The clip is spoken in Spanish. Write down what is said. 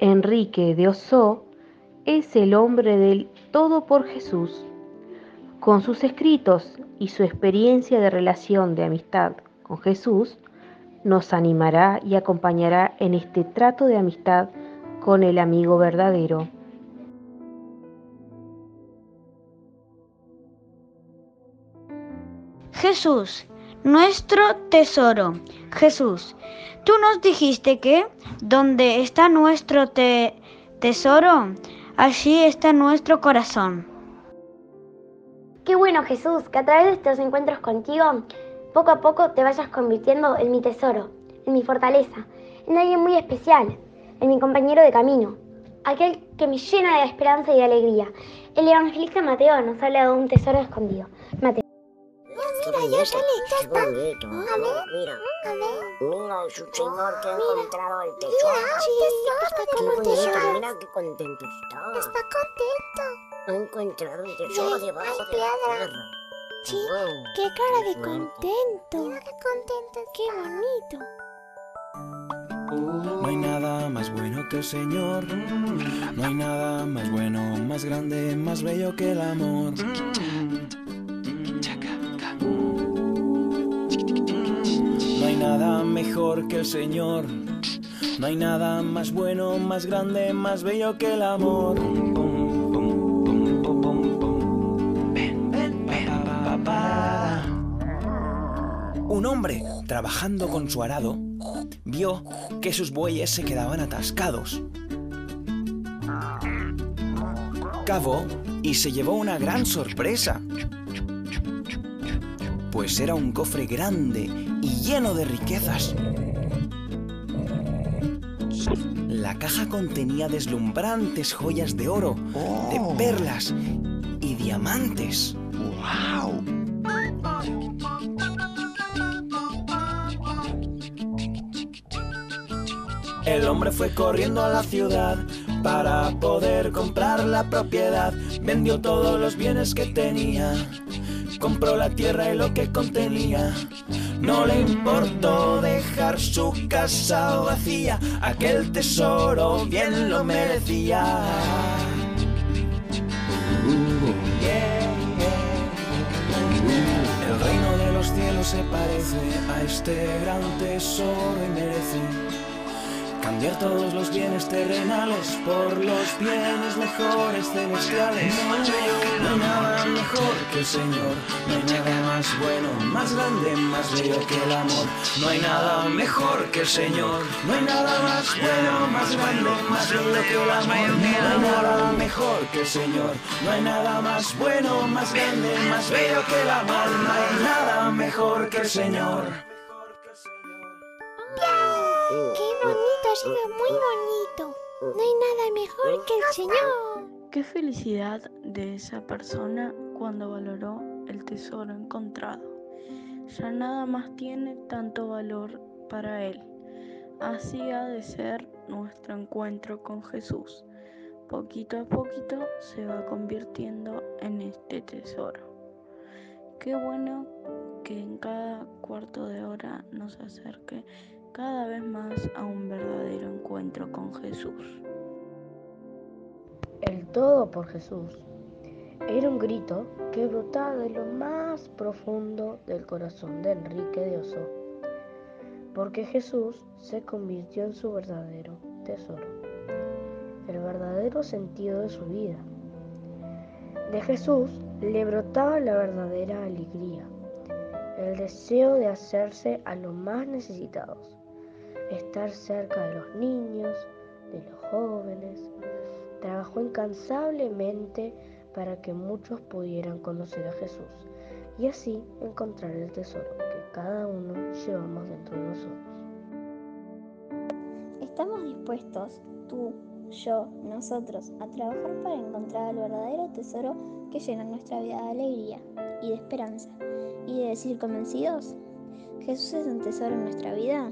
Enrique de Ossó es el hombre del todo por Jesús. Con sus escritos y su experiencia de relación de amistad con Jesús, nos animará y acompañará en este trato de amistad con el amigo verdadero. Jesús, nuestro tesoro. Jesús, tú nos dijiste que donde está nuestro tesoro, allí está nuestro corazón. Qué bueno Jesús, que a través de estos encuentros contigo, poco a poco te vayas convirtiendo en mi tesoro, en mi fortaleza, en alguien muy especial, en mi compañero de camino, aquel que me llena de esperanza y de alegría. El evangelista Mateo nos habla de un tesoro escondido. Mateo. Mira, ya sale, ya está. A ver, Mira, a ver. mira, su señor que ha Mira, encontrado el Mira, tesoro. sí, está Qué como bonito, tesoro. mira qué contento está. Está contento. Ha encontrado un tesoro debajo de la piedra. tierra. Sí, qué cara de contento. Mira qué contento. Qué bonito. No hay nada más bueno que el Señor. No hay nada más bueno, más grande, más bello que el amor. Que el Señor. No hay nada más bueno, más grande, más bello que el amor. Un hombre, trabajando con su arado, vio que sus bueyes se quedaban atascados. Cavó y se llevó una gran sorpresa. Pues era un cofre grande y lleno de riquezas. La caja contenía deslumbrantes joyas de oro, de perlas y diamantes. El hombre fue corriendo a la ciudad para poder comprar la propiedad. Vendió todos los bienes que tenía. Compró la tierra y lo que contenía. No le importó dejar su casa vacía. Aquel tesoro bien lo merecía. El reino de los cielos se parece a este gran tesoro y merece cambiar todos los bienes terrenales por los bienes mejores celestiales. Mejor que el Señor, no hay nada más bueno, más grande, más bello que el amor. No hay nada mejor que el Señor, no hay nada más bueno, más grande, más bello que el amor. No hay nada mejor que el Señor, no hay nada más bueno, más grande, más bello que el amor. No hay nada mejor que el Señor. Qué bonito, ha sido muy bonito. No hay nada mejor que el Señor. Qué felicidad de esa persona cuando valoró el tesoro encontrado. Ya nada más tiene tanto valor para él. Así ha de ser nuestro encuentro con Jesús. Poquito a poquito se va convirtiendo en este tesoro. Qué bueno que en cada cuarto de hora nos acerque cada vez más a un verdadero encuentro con Jesús. El todo por Jesús. Era un grito que brotaba de lo más profundo del corazón de Enrique de Oso, porque Jesús se convirtió en su verdadero tesoro, el verdadero sentido de su vida. De Jesús le brotaba la verdadera alegría, el deseo de hacerse a los más necesitados, estar cerca de los niños, de los jóvenes. Trabajó incansablemente para que muchos pudieran conocer a Jesús y así encontrar el tesoro que cada uno llevamos dentro de nosotros. Estamos dispuestos, tú, yo, nosotros, a trabajar para encontrar el verdadero tesoro que llena nuestra vida de alegría y de esperanza. Y de decir convencidos, Jesús es un tesoro en nuestra vida.